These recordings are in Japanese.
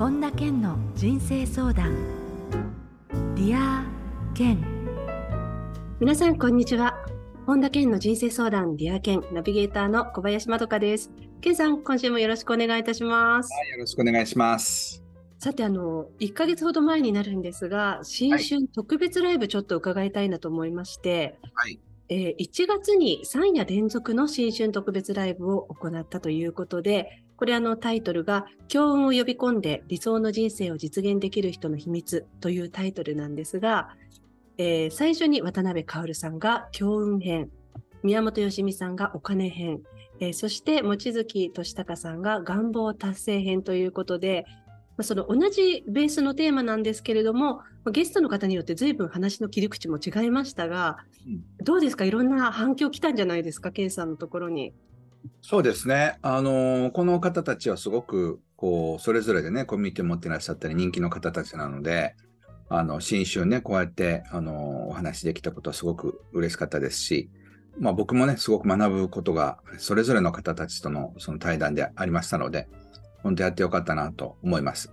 本田健の人生相談。 Dear 健皆さんこんにちは。本田健の人生相談 Dear 健ナビゲーターの小林まどかです。健さん今週もよろしくお願いいたします。はい、よろしくお願いします。さてあの1ヶ月ほど前になるんですが新春特別ライブちょっと伺いたいなと思いまして、はい。えー1月に3夜連続の新春特別ライブを行ったということで、これあのタイトルが強運を呼び込んで理想の人生を実現できる人の秘密というタイトルなんですが、えー最初に渡辺薫さんが強運編、宮本よしみさんがお金編、えーそして望月俊孝さんが願望達成編ということで、まあその同じベースのテーマなんですけれども、まあゲストの方によって随分話の切り口も違いましたが、うん。どうですか？いろんな反響来たんじゃないですか、ケイさんのところに。そうですね。あのこの方たちはすごく、こう、それぞれでね、コミュニティ持ってらっしゃったり、人気の方たちなので、あの、新春ね、こうやって、あのお話できたことはすごく嬉しかったですし、まあ僕もね、すごく学ぶことが、それぞれの方たちとのその対談でありましたので、本当やってよかったなと思います。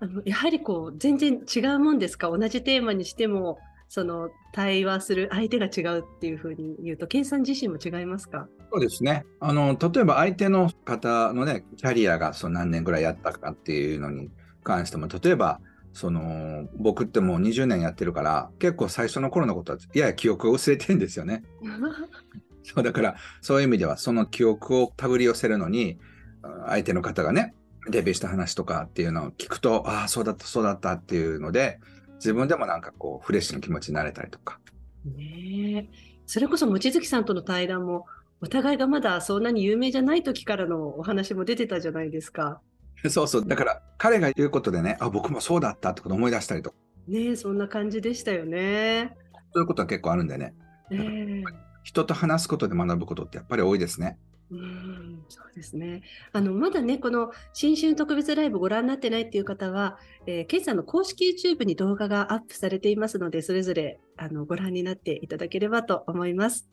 あのやはりこう全然違うもんですか？同じテーマにしても、その対話する相手が違うっていうふうに言うと、ケイさん自身も違いますか？そうですね。あの、例えば相手の方のね、キャリアがその何年ぐらいやったかっていうのに関しても、例えば、その、僕ってもう20年やってるから、結構最初の頃のことは、やや記憶を薄れてるんですよね。そう、だから、そういう意味では、その記憶を手繰り寄せるのに、あ相手の方がね、デビューした話とかっていうのを聞くと、ああ、そうだった、そうだったっていうので、自分でもなんかこう、フレッシュな気持ちになれたりとか。ねえそれこそ望月さんとの対談も、お互いがまだそんなに有名じゃない時からのお話も出てたじゃないですか。そうそう。だから、彼が言うことでね、あ、僕もそうだったってことを思い出したりとか、ねえそんな感じでしたよね。そういうことは結構あるんでね。ねえ人と話すことで学ぶことってやっぱり多いですね。うんそうですね。あの、まだね、この新春特別ライブご覧になってないっていう方は、えー、さんの公式 YouTube に動画がアップされていますので、それぞれあのご覧になっていただければと思います。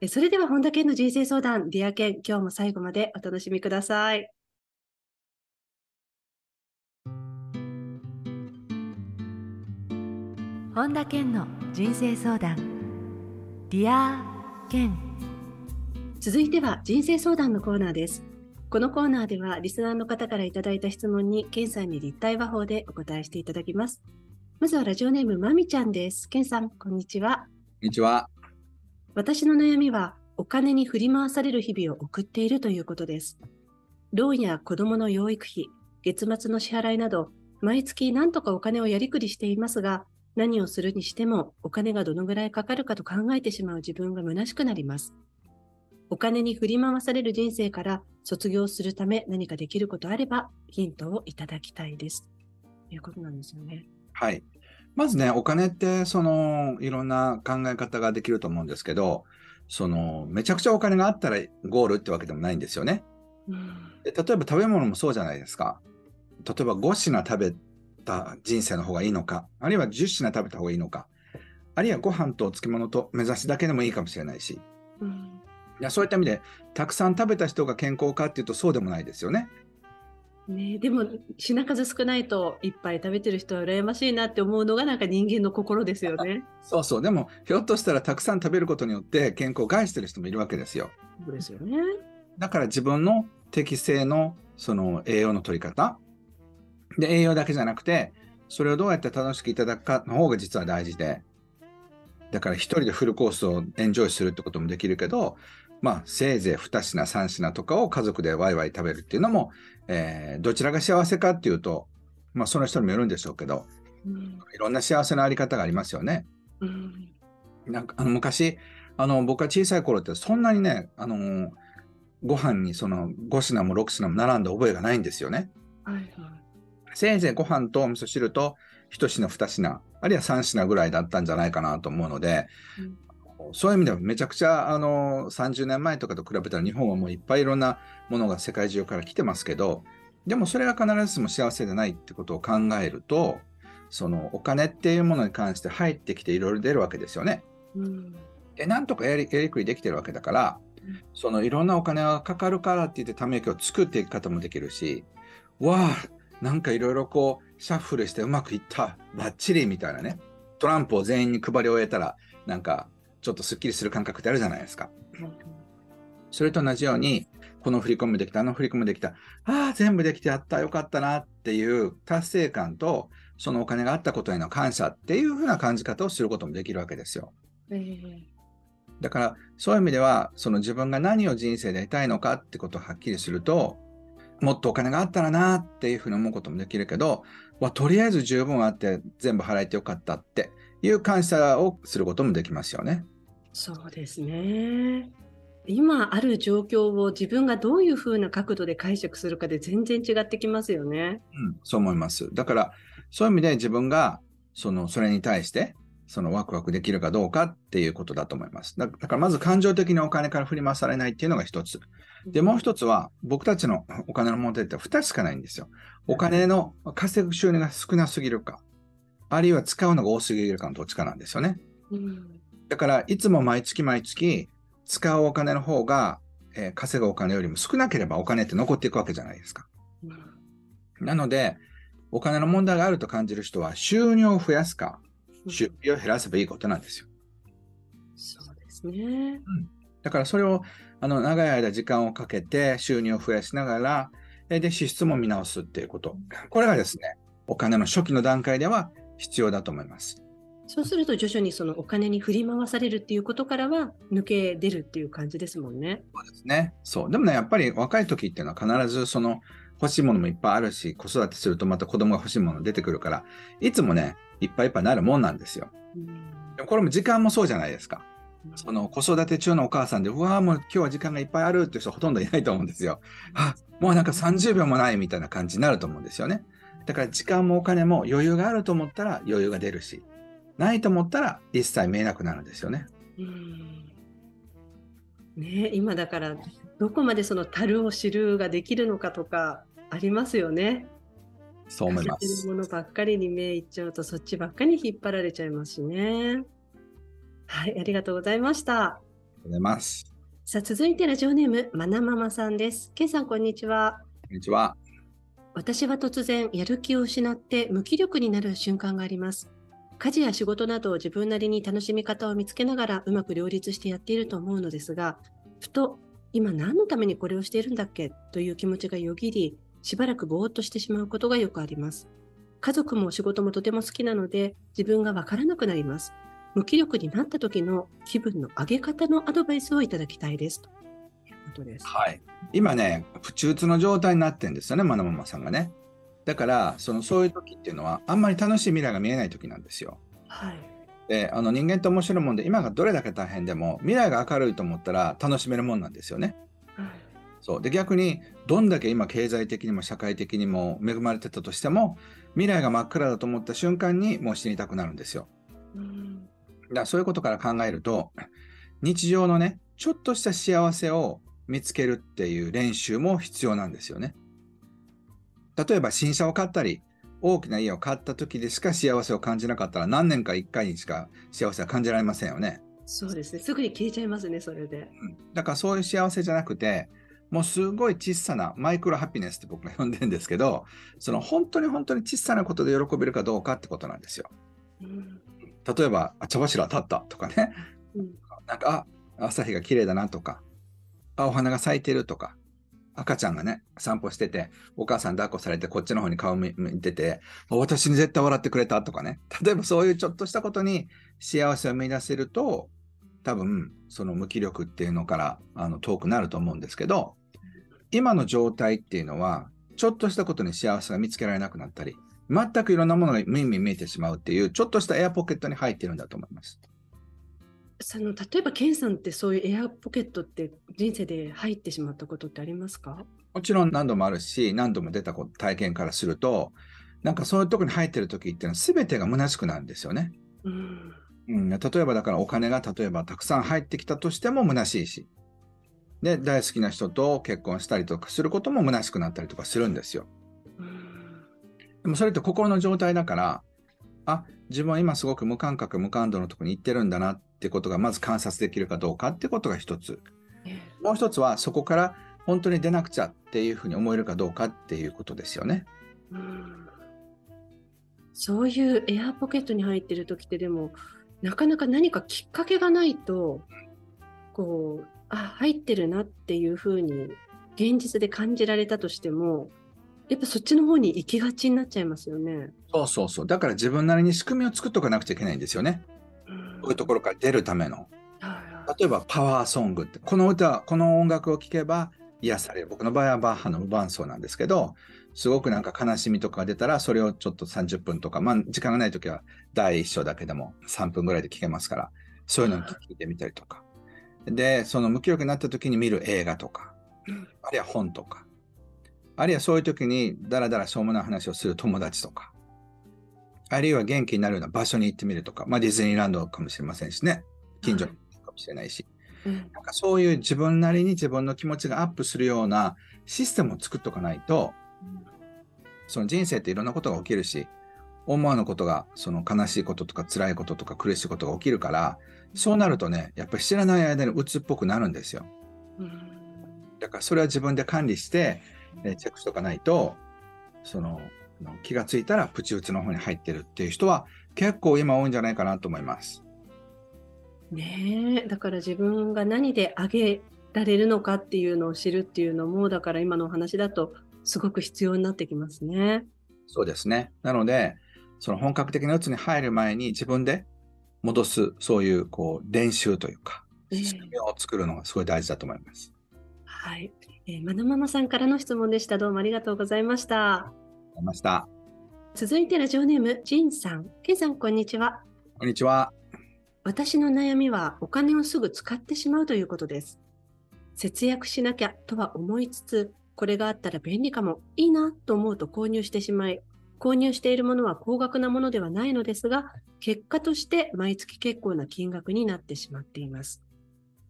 えそれでは、本田健の人生相談、 Dear 健、今日も最後までお楽しみください。本田健の人生相談 Dear 健続いては人生相談のコーナーです。このコーナーではリスナーの方からいただいた質問にケンさんに立体話法でお答えしていただきます。まずはラジオネームまみちゃんです。ケンさん、こんにちは。こんにちは。私の悩みはお金に振り回される日々を送っているということです。ローンや子供の養育費、月末の支払いなど、毎月何とかお金をやりくりしていますが、何をするにしてもお金がどのぐらいかかるかと考えてしまう自分が虚しくなります。お金に振り回される人生から卒業するため何かできることあればヒントをいただきたいです。ということなんですよね。はい。まずね、お金って、その、いろんな考え方ができると思うんですけど、その、めちゃくちゃお金があったらゴールってわけでもないんですよね。うんで例えば食べ物もそうじゃないですか。例えば5品食べた人生の方がいいのか、あるいは10品食べた方がいいのか、あるいはご飯とお漬物と目指しだけでもいいかもしれないし、うんいやそういった意味で、たくさん食べた人が健康かっていうとそうでもないですよね。ね、でも品数少ないといっぱい食べてる人は羨ましいなって思うのがなんか人間の心ですよね。そうそう。でも、ひょっとしたらたくさん食べることによって健康を害してる人もいるわけですよ。そうですよね。だから自分の適正のその栄養の取り方。で、栄養だけじゃなくて、それをどうやって楽しくいただくかの方が実は大事で。だから一人でフルコースをエンジョイするってこともできるけど、まあ、せいぜい2品、3品とかを家族でワイワイ食べるっていうのも、えーどちらが幸せかっていうと、まあ、その人にもよるんでしょうけど、うんいろんな幸せのあり方がありますよね。うんなんかあの昔あの僕が小さい頃ってそんなにねあのご飯にその5品も6品も並んだ覚えがないんですよね。はいはいせいぜいご飯とお味噌汁と1品2品あるいは3品ぐらいだったんじゃないかなと思うので、そういう意味ではめちゃくちゃあの30年前とかと比べたら日本はもういっぱいいろんなものが世界中から来てますけどでもそれが必ずしも幸せでないってことを考えるとそのお金っていうものに関して入ってきていろいろ出るわけですよね。うんで、なんとかやりやりくりできてるわけだからうん、そのいろんなお金がかかるからって言ってため息を作っていく方もできるし、わあ、なんかいろいろこう、シャッフルしてうまくいった、バッチリみたいなね。トランプを全員に配り終えたら、なんか、ちょっとスッキリする感覚ってあるじゃないですか。それと同じように、この振り込みできた、あの振り込みできた、ああ、全部できてやった、よかったなっていう達成感と、そのお金があったことへの感謝っていうふうな感じ方をすることもできるわけですよ。えー、だから、そういう意味では、その自分が何を人生で得たいのかってことをはっきりすると、もっとお金があったらなっていうふうに思うこともできるけど、まとりあえず十分あって全部払えてよかったっていう感謝をすることもできますよね。そうですね。今ある状況を自分がどういうふうな角度で解釈するかで全然違ってきますよね。うん、そう思います。だから、そういう意味で自分がそのそれに対してそのワクワクできるかどうかっていうことだと思います。だからまず感情的にお金から振り回されないっていうのが一つ。で、もう一つは僕たちのお金の問題って二つしかないんですよ。お金の稼ぐ収入が少なすぎるか、あるいは使うのが多すぎるかのどっちかなんですよね。だからいつも毎月毎月使うお金の方が、えー、稼ぐお金よりも少なければお金って残っていくわけじゃないですか。なので、お金の問題があると感じる人は収入を増やすか、出費を減らせばいいことなんですよ。そうですね。うん、だからそれをあの長い間時間をかけて収入を増やしながら、で、支出も見直すっていうこと。これがですね、お金の初期の段階では必要だと思います。そうすると徐々にそのお金に振り回されるっていうことからは抜け出るっていう感じですもんね。そうですね。そう。でもね、やっぱり若い時っていうのは必ずその欲しいものもいっぱいあるし、子育てするとまた子供が欲しいもの出てくるから、いつもね、いっぱいいっぱいなるもんなんですよ。でもこれも時間もそうじゃないですか。その子育て中のお母さんで、うわーもう今日は時間がいっぱいあるっていう人ほとんどいないと思うんですよ。あ、もうなんか30秒もないみたいな感じになると思うんですよね。だから時間もお金も余裕があると思ったら余裕が出るし、ないと思ったら一切見えなくなるんですよね。ね今だからどこまでその樽を知るができるのかとかありますよね。そう思います。ものばっかりに目いっちゃうと、そっちばっかりに引っ張られちゃいますしね。はい、ありがとうございました。ありがとうございます。さあ、続いてラジオネーム、まなママさんです。けいさん、こんにちは。こんにちは。私は突然、やる気を失って無気力になる瞬間があります。家事や仕事などを自分なりに楽しみ方を見つけながらうまく両立してやっていると思うのですが、ふと、今何のためにこれをしているんだっけ？という気持ちがよぎり、しばらくぼーっとしてしまうことがよくあります。家族も仕事もとても好きなので、自分がわからなくなります。無気力になった時の気分の上げ方のアドバイスをいただきたいです。とことです。はい。今ね、プチ打つの状態になってるんですよね、マナママさんがね。だから、そのそういう時っていうのは、あんまり楽しい未来が見えない時なんですよ。はい。であの人間って面白いもんで今がどれだけ大変でも未来が明るいと思ったら楽しめるもんなんですよね。はいそうで逆にどんだけ今経済的にも社会的にも恵まれてたとしても未来が真っ暗だと思った瞬間にもう死にたくなるんですよ。うん、だからそういうことから考えると日常のねちょっとした幸せを見つけるっていう練習も必要なんですよね。例えば新車を買ったり大きな家を買った時でしか幸せを感じなかったら何年か1回にしか幸せは感じられませんよね。そうですね。すぐに消えちゃいますね、それで。うん、だからそういう幸せじゃなくて、もうすごい小さなマイクロハピネスって僕が呼んでるんですけど、その本当に本当に小さなことで喜べるかどうかってことなんですよ。うん、例えば、茶柱立ったとかね、うん、なんか、あ、朝日が綺麗だなとか、あ、お花が咲いてるとか、赤ちゃんがね、散歩してて、お母さん抱っこされてこっちの方に顔見てて、私に絶対笑ってくれたとかね。例えばそういうちょっとしたことに幸せを見出せると、多分、その無気力っていうのからあの遠くなると思うんですけど、今の状態っていうのは、ちょっとしたことに幸せが見つけられなくなったり、全くいろんなものが目に見えてしまうっていう、ちょっとしたエアポケットに入ってるんだと思います。その例えば、ケンさんってそういうエアポケットって人生で入ってしまったことってありますか？もちろん何度もあるし、何度も出た体験からすると、なんかそういうとこに入ってる時っていうのは全てが虚しくなるんですよね。うん、うん、例えばだからお金が例えばたくさん入ってきたとしても虚しいし、で、大好きな人と結婚したりとかすることも虚しくなったりとかするんですよ。でもそれって心の状態だから、あ、自分は今すごく無感覚、無感度のとこに行ってるんだなってことがまず観察できるかどうかってことが一つ。もう一つはそこから本当に出なくちゃっていうふうに思えるかどうかっていうことですよね。うんそういうエアポケットに入ってる時ってでもなかなか何かきっかけがないとこうあ入ってるなっていうふうに現実で感じられたとしてもやっぱそっちの方に行きがちになっちゃいますよね。そうそうそう。だから自分なりに仕組みを作っとかなくちゃいけないんですよね。うんこういうところから出るための。例えばパワーソングって、この歌、この音楽を聴けば癒される。僕の場合はバッハの無伴奏なんですけど、すごくなんか悲しみとかが出たら、それをちょっと30分とか、まあ時間がないときは第一章だけでも3分ぐらいで聴けますから、そういうのを聞いてみたりとか。で、その無気力になった時に見る映画とか、うんあるいは本とか、あるいはそういう時にダラダラしょうもない話をする友達とか、あるいは元気になるような場所に行ってみるとか、まあディズニーランドかもしれませんしね、近所にかもしれないし、うん。なんかそういう自分なりに自分の気持ちがアップするようなシステムを作っとかないと、その人生っていろんなことが起きるし、思わぬことが、その悲しいこととか辛いこととか苦しいことが起きるから、そうなるとね、やっぱり知らない間に鬱っぽくなるんですよ。うん。だからそれは自分で管理して、えーチェックしとかないと、その気がついたらプチ打ちの方に入ってるっていう人は結構今多いんじゃないかなと思います。ねえだから自分が何で上げられるのかっていうのを知るっていうのもだから今のお話だとすごく必要になってきますね。そうですね。なので、その本格的なうつに入る前に自分で戻す、そういうこう練習というか、ええ仕組みを作るのがすごい大事だと思います。はい、えー、まなママさんからの質問でした。どうもありがとうございました。いました。続いてラジオネームジンさん、ケンさんこんにちは。こんにちは。私の悩みはお金をすぐ使ってしまうということです。節約しなきゃとは思いつつ、これがあったら便利かも、いいなと思うと購入してしまい、購入しているものは高額なものではないのですが、結果として毎月結構な金額になってしまっています。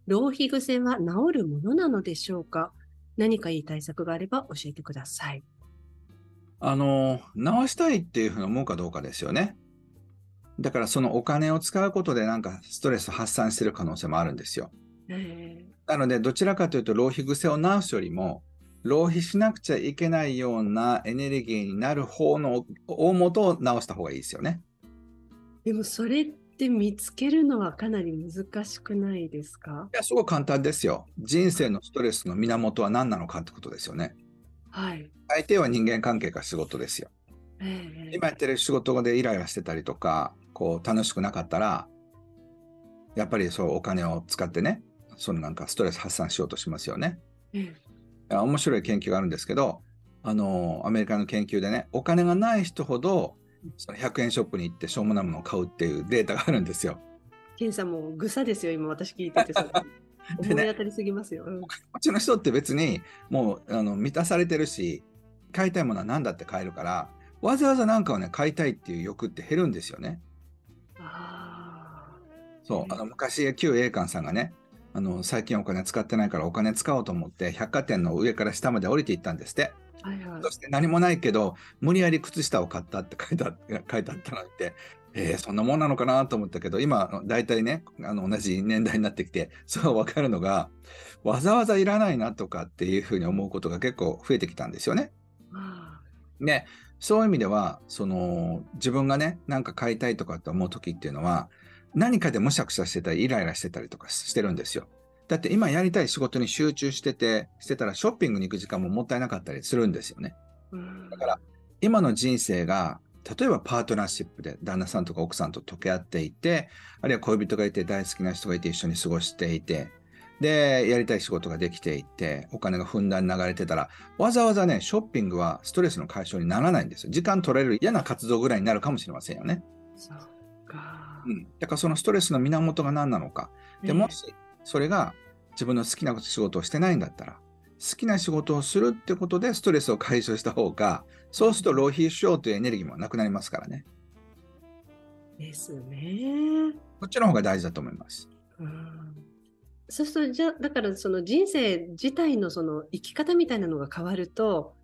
浪費癖は治るものなのでしょうか？何かいい対策があれば教えてください。あの、直したいっていうふうに思うかどうかですよね。だからそのお金を使うことでなんかストレス発散してる可能性もあるんですよ。えなので、どちらかというと浪費癖を直すよりも、浪費しなくちゃいけないようなエネルギーになる方の大元を直した方がいいですよね。ーでもそれって見つけるのはかなり難しくないですか？いや、すごい簡単ですよ。人生のストレスの源は何なのかってことですよね。はい。相手は人間関係か仕事ですよ。ええ今やってる仕事でイライラしてたりとか、こう楽しくなかったら、やっぱりそうお金を使ってね、そのなんかストレス発散しようとしますよね。ええいや面白い研究があるんですけど、あの、アメリカの研究でね、お金がない人ほど、その100円ショップに行ってしょうもないものを買うっていうデータがあるんですよ。ケンさんもぐさですよ、今私聞いてて。思い当たりすぎますよ。うんこっちの人って別にもうあの満たされてるし、買いたいものは何だって買えるから、わざわざなんかをね、買いたいっていう欲って減るんですよね。あそう、あの昔、旧栄冠さんがね、あの最近お金使ってないからお金使おうと思って百貨店の上から下まで降りていったんですって。あ、はいはいそ。して何もないけど無理やり靴下を買ったって書いてあ書いてあったのって、えーそんなもんなのかなと思ったけど今大体ねあの同じ年代になってきて そう分かるのがわざわざいらないなとかっていうふうに思うことが結構増えてきたんですよね。あね、そういう意味ではその自分がね何か買いたいとかって思う時っていうのは何かでむしゃくしゃしてたりイライラしてたりとかしてるんですよ。だって今やりたい仕事に集中しててしてたらショッピングに行く時間ももったいなかったりするんですよね。だから今の人生が例えばパートナーシップで旦那さんとか奥さんと溶け合っていてあるいは恋人がいて大好きな人がいて一緒に過ごしていてでやりたい仕事ができていてお金がふんだんに流れてたらわざわざねショッピングはストレスの解消にならないんですよ。時間取れる嫌な活動ぐらいになるかもしれませんよね、そうか。うん、だからそのストレスの源が何なのか。でもしそれが自分の好きな仕事をしてないんだったら好きな仕事をするってことでストレスを解消した方がそうすると浪費しようというエネルギーもなくなりますからねですね。こっちの方が大事だと思いますうんそうすると、じゃあ、だからその人生自体のその生き方みたいなのが変わると、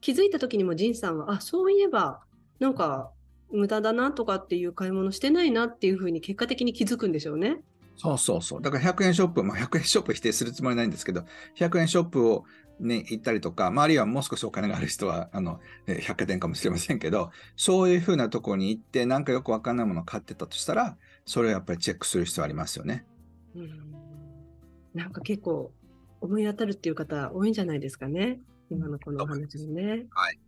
気づいた時にも仁さんは、あ、そういえば、なんか、無駄だなとかっていう買い物してないなっていうふうに結果的に気づくんでしょうね。そうそうそうだから100円ショップ、まあ、100円ショップ否定するつもりないんですけど100円ショップをね、行ったりとか、まあ、あるいはもう少しお金がある人は、あの、え百貨店かもしれませんけど、そういうふうなところに行って、なんかよくわかんないものを買ってたとしたら、それをやっぱりチェックする必要ありますよね。うん。なんか結構思い当たるっていう方多いんじゃないですかね。今のこのお話もね。はい。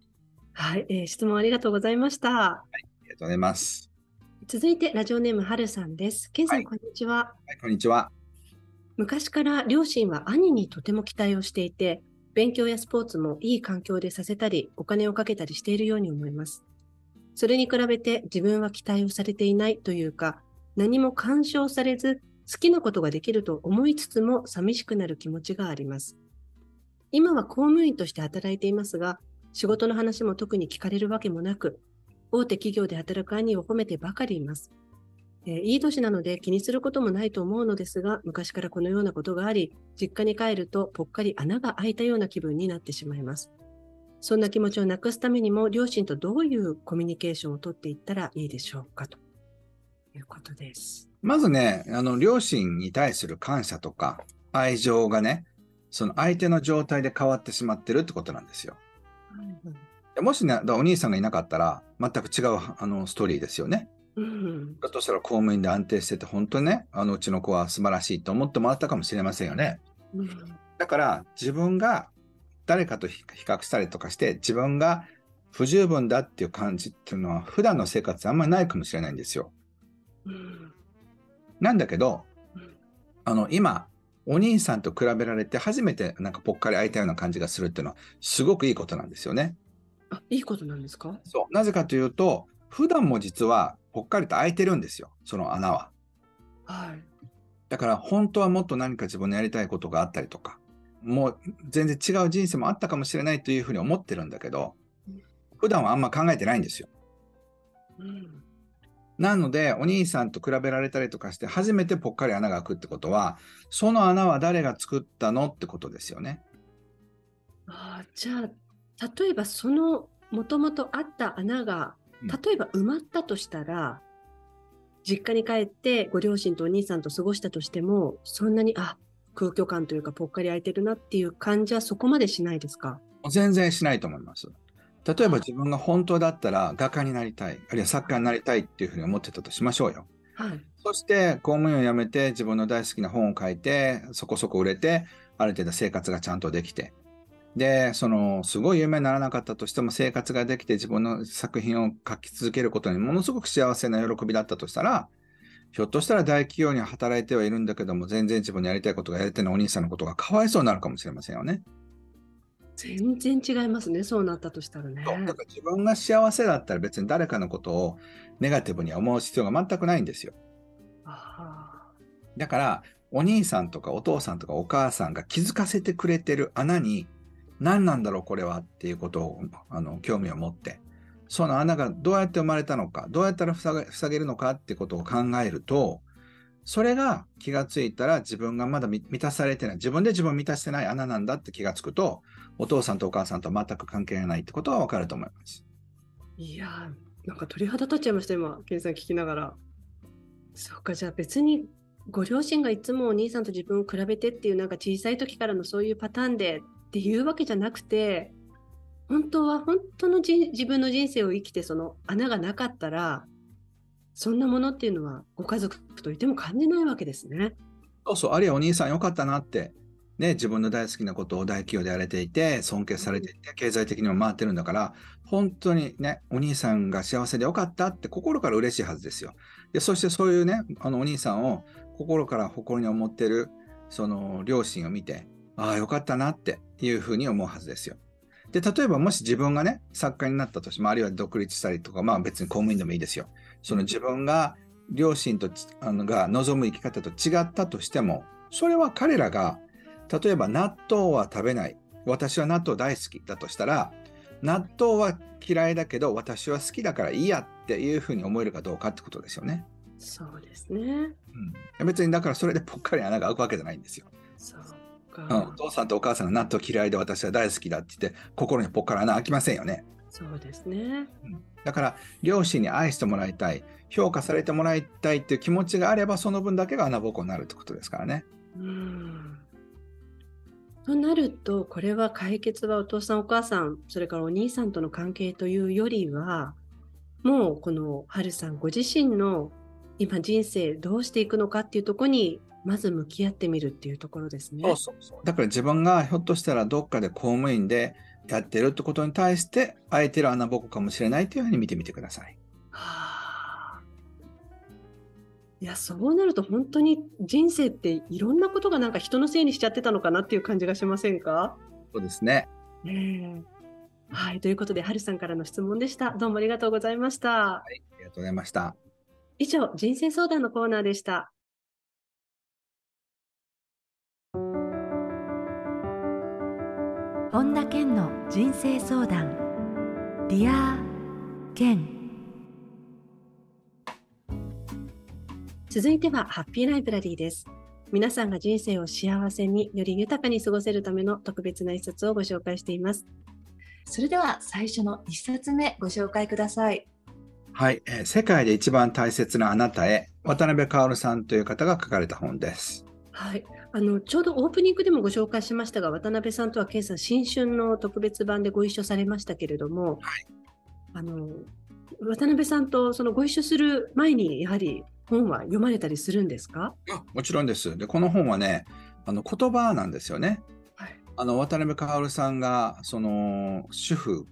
はい、えー、質問ありがとうございました。はい、ありがとうございます。続いてラジオネームはるさんです。ケンさん、はい、こんにちは。はい、こんにちは。昔から両親は兄にとても期待をしていて、勉強やスポーツもいい環境でさせたり、お金をかけたりしているように思います。それに比べて自分は期待をされていないというか、何も干渉されず、好きなことができると思いつつも寂しくなる気持ちがあります。今は公務員として働いていますが、仕事の話も特に聞かれるわけもなく、大手企業で働く兄を褒めてばかりいます。えー、いい年なので気にすることもないと思うのですが、昔からこのようなことがあり、実家に帰るとぽっかり穴が開いたような気分になってしまいます。そんな気持ちをなくすためにも、両親とどういうコミュニケーションをとっていったらいいでしょうかということです。まずね、あの、両親に対する感謝とか愛情がね、その相手の状態で変わってしまってるってことなんですよ。もしね、お兄さんがいなかったら、全く違うあのストーリーですよね。うん、だとしたら公務員で安定してて、本当にね、あのうちの子は素晴らしいと思ってもらったかもしれませんよね。うん、だから自分が誰かと比較したりとかして、自分が不十分だっていう感じっていうのは、普段の生活あんまりないかもしれないんですよ。うん、なんだけど、あの今、お兄さんと比べられて初めてなんかぽっかり開いたような感じがするっていうのはすごくいいことなんですよね。あ、いいことなんですか？そう。なぜかというと、普段も実はぽっかりと開いてるんですよ、その穴は。はい。だから本当はもっと何か自分のやりたいことがあったりとか、もう全然違う人生もあったかもしれないというふうに思ってるんだけど、普段はあんま考えてないんですよ。うん、なので、お兄さんと比べられたりとかして、初めてぽっかり穴が開くってことは、その穴は誰が作ったのってことですよね。ああ、じゃあ、例えばそのもともとあった穴が例えば埋まったとしたら、実家に帰ってご両親とお兄さんと過ごしたとしても、そんなに、あ、空虚感というかぽっかり空いてるなっていう感じはそこまでしないですか？全然しないと思います。例えば自分が本当だったら画家になりたい、あるいは作家になりたいっていうふうに思ってたとしましょうよ。はい。そして公務員を辞めて自分の大好きな本を書いて、そこそこ売れて、ある程度生活がちゃんとできて、で、その、すごい有名にならなかったとしても生活ができて自分の作品を書き続けることにものすごく幸せな喜びだったとしたら、ひょっとしたら大企業に働いてはいるんだけども、全然自分のやりたいことがやれてないお兄さんのことがかわいそうになるかもしれませんよね。全然違いますね、そうなったとしたらね。だから自分が幸せだったら別に誰かのことをネガティブに思う必要が全くないんですよ。だから、お兄さんとかお父さんとかお母さんが気づかせてくれてる穴に何なんだろうこれはっていうことをあの興味を持ってその穴がどうやって生まれたのかどうやったら塞げ塞げるのかってことを考えるとそれが気がついたら自分がまだ満たされてない自分で自分を満たしてない穴なんだって気がつくとお父さんとお母さんと全く関係ないってことはわかると思います。いやーなんか鳥肌立っちゃいました今ケンさん聞きながら。そっかじゃあ別にご両親がいつもお兄さんと自分を比べてっていうなんか小さい時からのそういうパターンでっていうわけじゃなくて本当は本当の自分の人生を生きてその穴がなかったらそんなものっていうのはご家族といても感じないわけですね。そうそうあるいはお兄さんよかったなってね、自分の大好きなことを大企業でやれていて、尊敬されていて、経済的にも回ってるんだから、本当にね、お兄さんが幸せでよかったって心から嬉しいはずですよ。でそしてそういうね、あのお兄さんを心から誇りに思ってる、その両親を見て、ああ、よかったなっていうふうに思うはずですよ。で、例えばもし自分がね、作家になったとしても、あるいは独立したりとか、まあ別に公務員でもいいですよ。その自分が両親とあのが望む生き方と違ったとしても、それは彼らが、例えば納豆は食べない。私は納豆大好きだとしたら、納豆は嫌いだけど私は好きだからいいやっていうふうに思えるかどうかってことですよね。そうですね。うん、別にだからそれでぽっかり穴が開くわけじゃないんですよ。そううん、お父さんとお母さんが納豆嫌いで私は大好きだって言って心にぽっから穴開きませんよね。そうですね、うん、だから両親に愛してもらいたい評価されてもらいたいっていう気持ちがあればその分だけが穴ぼこになるってことですからね。うん。となると、これは解決はお父さんお母さん、それからお兄さんとの関係というよりは、もうこの春さんご自身の今人生どうしていくのかっていうところにまず向き合ってみるっていうところですね。そうそうそう。だから自分がひょっとしたらどっかで公務員でやってるってことに対して空いてる穴ぼこかもしれないというふうに見てみてください。はあ。いや、そうなると本当に人生っていろんなことがなんか人のせいにしちゃってたのかなっていう感じがしませんか？そうですね。はい。ということで、はるさんからの質問でした。どうもありがとうございました。はい。ありがとうございました。以上、人生相談のコーナーでした。本田健の人生相談 Dear 健続いては、ハッピーライブラリーです。皆さんが人生を幸せにより豊かに過ごせるための特別な一冊をご紹介しています。それでは最初の一冊目ご紹介ください。はい、えー世界で一番大切なあなたへ、渡辺薫さんという方が書かれた本です。はい。あの、ちょうどオープニングでもご紹介しましたが、渡辺さんとは、ケイさん、新春の特別版でご一緒されましたけれども、あの、渡辺さんとそのご一緒する前に、やはり本は読まれたりするんですか？もちろんです。で、この本はね、あの言葉なんですよね。はい。あの渡辺薫さんがその主婦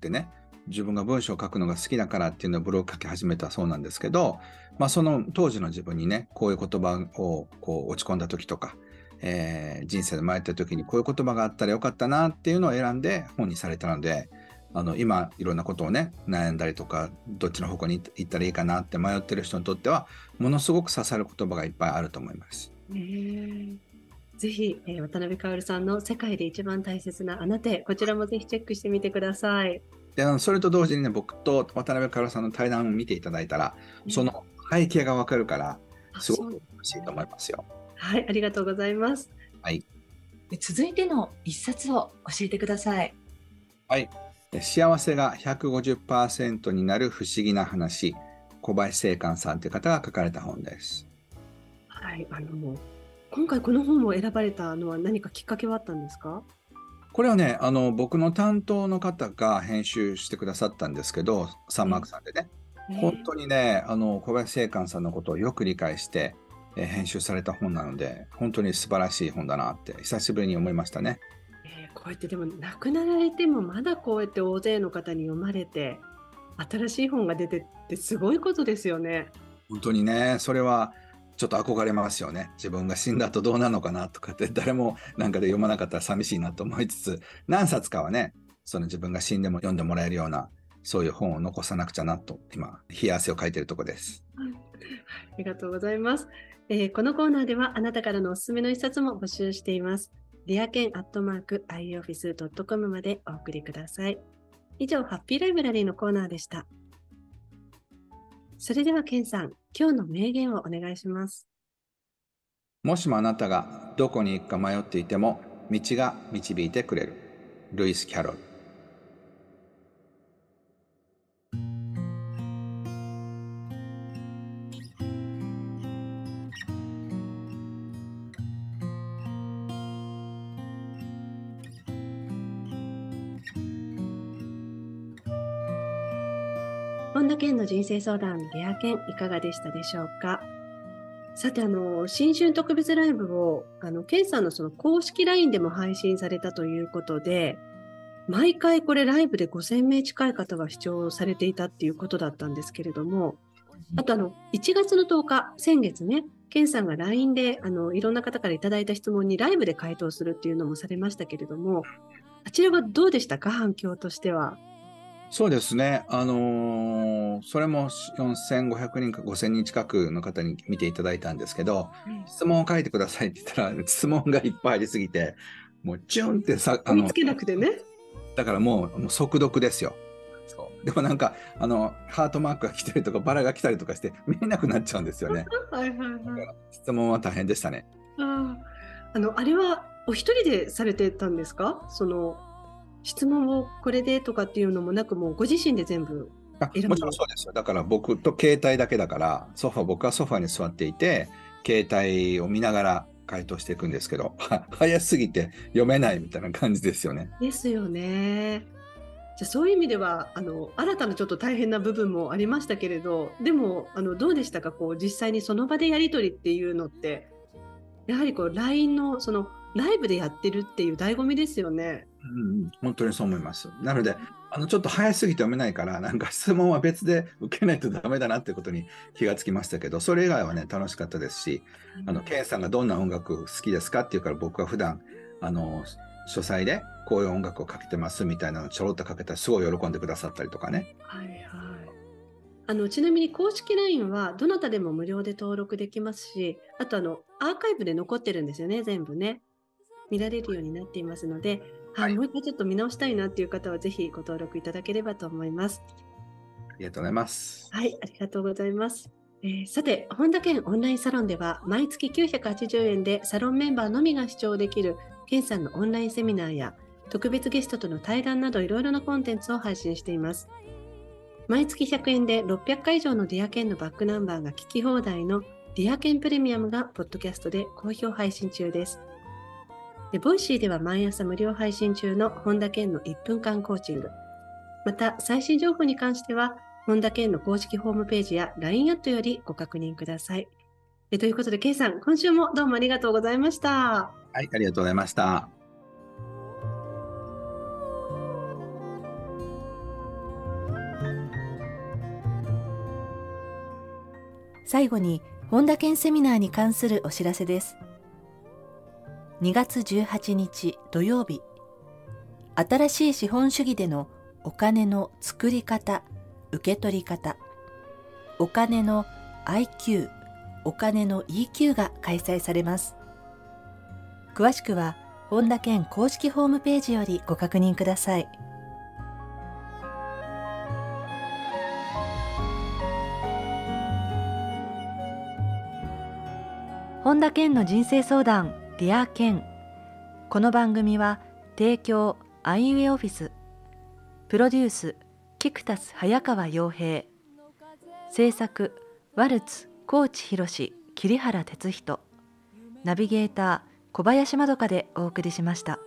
でね自分が文章を書くのが好きだからっていうのをブログ書き始めたそうなんですけど、まあ、その当時の自分にねこういう言葉をこう落ち込んだ時とか、えー人生で迷った時にこういう言葉があったらよかったなっていうのを選んで本にされたのであの今いろんなことをね悩んだりとかどっちの方向に行ったらいいかなって迷ってる人にとってはものすごく刺さる言葉がいっぱいあると思います。ねえぜひ、えー渡辺薫さんの世界で一番大切なあなた、こちらもぜひチェックしてみてください。であのそれと同時にね僕と渡辺薫さんの対談を見ていただいたらその背景がわかるからあすごく楽しいと思いますよ。はい、ありがとうございます。で続いての一冊を教えてください。で幸せが150%になる不思議な話小林正観さんという方が書かれた本です。はい、あの、今回この本を選ばれたのは何かきっかけはあったんですか？これはねあの僕の担当の方が編集してくださったんですけどサンマークさんでね、本当にねあの小林正観さんのことをよく理解して、えー編集された本なので本当に素晴らしい本だなって久しぶりに思いましたね。えーこうやってでも亡くなられてもまだこうやって大勢の方に読まれて新しい本が出てってすごいことですよね。本当にね、それはちょっと憧れますよね。自分が死んだ後どうなのかなとかって、誰もなんかで読まなかったら寂しいなと思いつつ、何冊かはね、その自分が死んでも読んでもらえるような、そういう本を残さなくちゃなと、今、冷や汗をかいてるとこです。ありがとうございます、えーこのコーナーではあなたからのおすすめの一冊も募集しています。リアケンアットマーク ioffice.com までお送りください。以上、ハッピーライブラリーのコーナーでした。それでは、ケンさん、今日の名言をお願いします。もしもあなたがどこに行くか迷っていても、道が導いてくれる。ルイス・キャロル。人生相談、レア健、いかがでしたでしょうか？さて、あの、新春特別ライブを、あの、健さんのその公式 LINE でも配信されたということで、毎回これライブで5000名近い方が視聴されていたっていうことだったんですけれども、あとあの、1月の10日、先月ね、健さんが LINE で、あの、いろんな方からいただいた質問にライブで回答するっていうのもされましたけれども、あちらはどうでしたか？反響としては。そうですね。あのーそれも4500人か5000人近くの方に見ていただいたんですけど、質問を書いてくださいって言ったら、質問がいっぱいありすぎて、もうチュンってさ、あの見つ、けなくてね。だからもうもう速読ですよ。でもなんか、あの、ハートマークが来たりとか、バラが来たりとかして、見えなくなっちゃうんですよね。はいはいはい。質問は大変でしたね。あああの、あれはお一人でされてたんですか？その、質問をこれでとかっていうのもなく、もうご自身で全部。あもちろんそうですよ。だから僕と携帯だけだから、ソファ、僕はソファに座っていて、携帯を見ながら回答していくんですけど、早すぎて読めないみたいな感じですよね。ですよね。じゃそういう意味ではあの新たなちょっと大変な部分もありましたけれどでもあのどうでしたか？こう実際にその場でやり取りっていうのってやはりこう LINE のそのライブでやってるっていう醍醐味ですよね。うん、本当にそう思います。なので、あのちょっと早すぎて読めないから、なんか質問は別で受けないとダメだなってことに気がつきましたけど、それ以外はね、楽しかったですし、あの、ケンさんがどんな音楽好きですかっていうから、僕は普段、あの、書斎でこういう音楽をかけてますみたいなのをちょろっとかけたらすごい喜んでくださったりとかね。はいはい。あのちなみに公式 LINE はどなたでも無料で登録できますし、あとあのアーカイブで残ってるんですよね、全部ね。見られるようになっていますので、はい、もう一回ちょっと見直したいなっていう方はぜひご登録いただければと思います。ありがとうございます。はい、ありがとうございます。えー、さて、本田健オンラインサロンでは、毎月980円でサロンメンバーのみが視聴できる、健さんのオンラインセミナーや、特別ゲストとの対談などいろいろなコンテンツを配信しています。毎月100円で600回以上のディアケンのバックナンバーが聞き放題のDear Ken Premium がポッドキャストで好評配信中です。で Voicy では毎朝無料配信中の本田健の1分間コーチング。また、最新情報に関しては、本田健の公式ホームページや LINE アットよりご確認ください。ということで、健さん、今週もどうもありがとうございました。はい、ありがとうございました。最後に、本田健セミナーに関するお知らせです。2月18日土曜日新しい資本主義でのお金の作り方受け取り方お金の IQ お金の EQ が開催されます詳しくは本田健公式ホームページよりご確認ください本田健の人生相談ディアケン。この番組は提供アイウェイオフィス。プロデュースキクタス早川洋平。制作ワルツ高知博桐原哲人。ナビゲーター小林まどかでお送りしました。